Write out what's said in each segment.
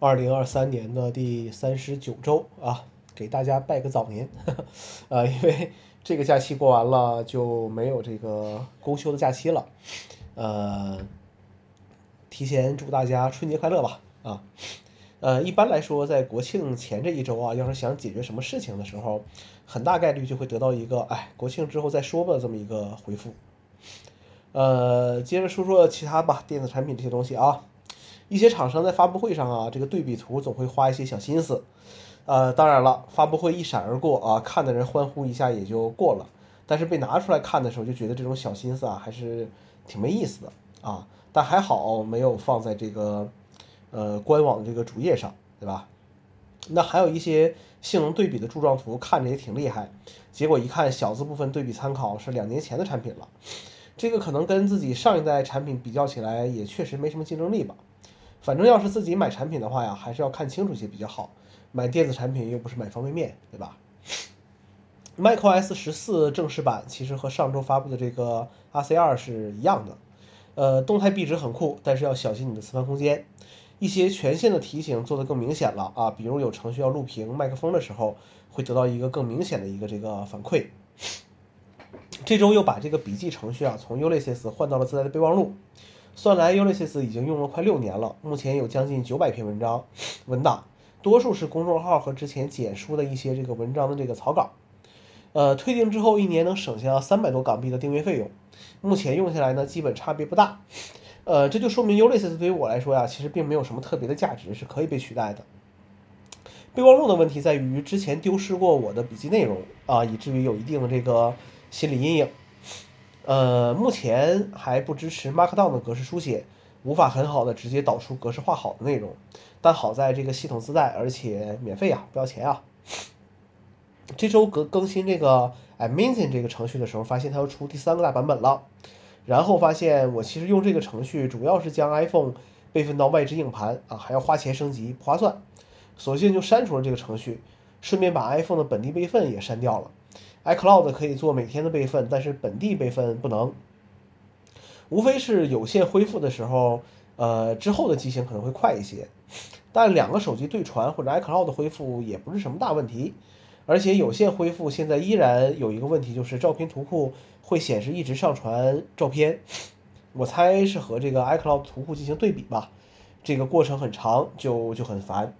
二零二三年的第三十九周啊，给大家拜个早年。呃，因为这个假期过完了就没有这个公休的假期了。呃，提前祝大家春节快乐吧！啊，呃，一般来说，在国庆前这一周啊，要是想解决什么事情的时候，很大概率就会得到一个“哎，国庆之后再说吧”这么一个回复。呃，接着说说其他吧，电子产品这些东西啊，一些厂商在发布会上啊，这个对比图总会花一些小心思。呃，当然了，发布会一闪而过啊，看的人欢呼一下也就过了，但是被拿出来看的时候，就觉得这种小心思啊，还是。挺没意思的啊，但还好没有放在这个呃官网这个主页上，对吧？那还有一些性能对比的柱状图，看着也挺厉害，结果一看小字部分对比参考是两年前的产品了，这个可能跟自己上一代产品比较起来，也确实没什么竞争力吧。反正要是自己买产品的话呀，还是要看清楚些比较好。买电子产品又不是买方便面，对吧？macOS 十四正式版其实和上周发布的这个 RC 二是一样的，呃，动态壁纸很酷，但是要小心你的磁盘空间。一些权限的提醒做得更明显了啊，比如有程序要录屏麦克风的时候，会得到一个更明显的一个这个反馈。这周又把这个笔记程序啊从 Ulysses 换到了自带的备忘录。算来 Ulysses 已经用了快六年了，目前有将近九百篇文章文档，多数是公众号和之前简书的一些这个文章的这个草稿。呃，退订之后一年能省下三百多港币的订阅费用，目前用下来呢，基本差别不大。呃，这就说明 Ulysses 对于我来说呀，其实并没有什么特别的价值，是可以被取代的。备忘录的问题在于之前丢失过我的笔记内容啊，以至于有一定的这个心理阴影。呃，目前还不支持 Markdown 的格式书写，无法很好的直接导出格式化好的内容。但好在这个系统自带，而且免费啊，不要钱啊。这周更更新这个 Amazing 这个程序的时候，发现它要出第三个大版本了。然后发现我其实用这个程序主要是将 iPhone 备份到外置硬盘啊，还要花钱升级，不划算。索性就删除了这个程序，顺便把 iPhone 的本地备份也删掉了。iCloud 可以做每天的备份，但是本地备份不能。无非是有线恢复的时候，呃，之后的机型可能会快一些，但两个手机对传或者 iCloud 恢复也不是什么大问题。而且有线恢复现在依然有一个问题，就是照片图库会显示一直上传照片，我猜是和这个 iCloud 图库进行对比吧，这个过程很长，就就很烦。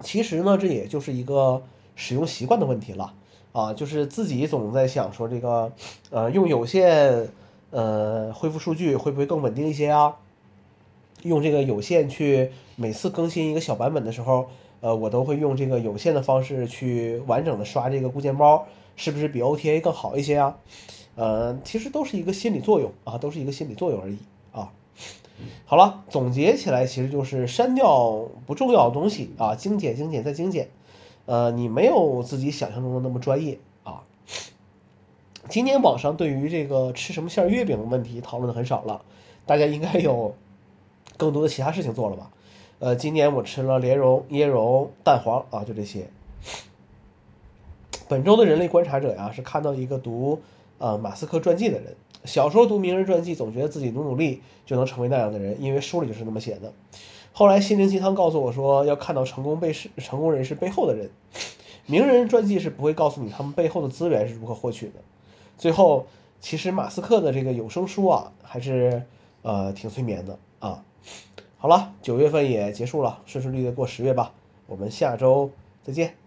其实呢，这也就是一个使用习惯的问题了啊，就是自己总在想说这个，呃，用有线呃恢复数据会不会更稳定一些啊？用这个有线去每次更新一个小版本的时候。呃，我都会用这个有线的方式去完整的刷这个固件包，是不是比 OTA 更好一些啊？呃，其实都是一个心理作用啊，都是一个心理作用而已啊。好了，总结起来其实就是删掉不重要的东西啊，精简、精简再精简。呃，你没有自己想象中的那么专业啊。今年网上对于这个吃什么馅月饼的问题讨论的很少了，大家应该有更多的其他事情做了吧？呃，今年我吃了莲蓉、椰蓉、蛋黄啊，就这些。本周的人类观察者呀，是看到一个读呃马斯克传记的人。小时候读名人传记，总觉得自己努努力就能成为那样的人，因为书里就是那么写的。后来心灵鸡汤告诉我说，要看到成功被是成功人士背后的人。名人传记是不会告诉你他们背后的资源是如何获取的。最后，其实马斯克的这个有声书啊，还是呃挺催眠的啊。好了，九月份也结束了，顺顺利利的过十月吧。我们下周再见。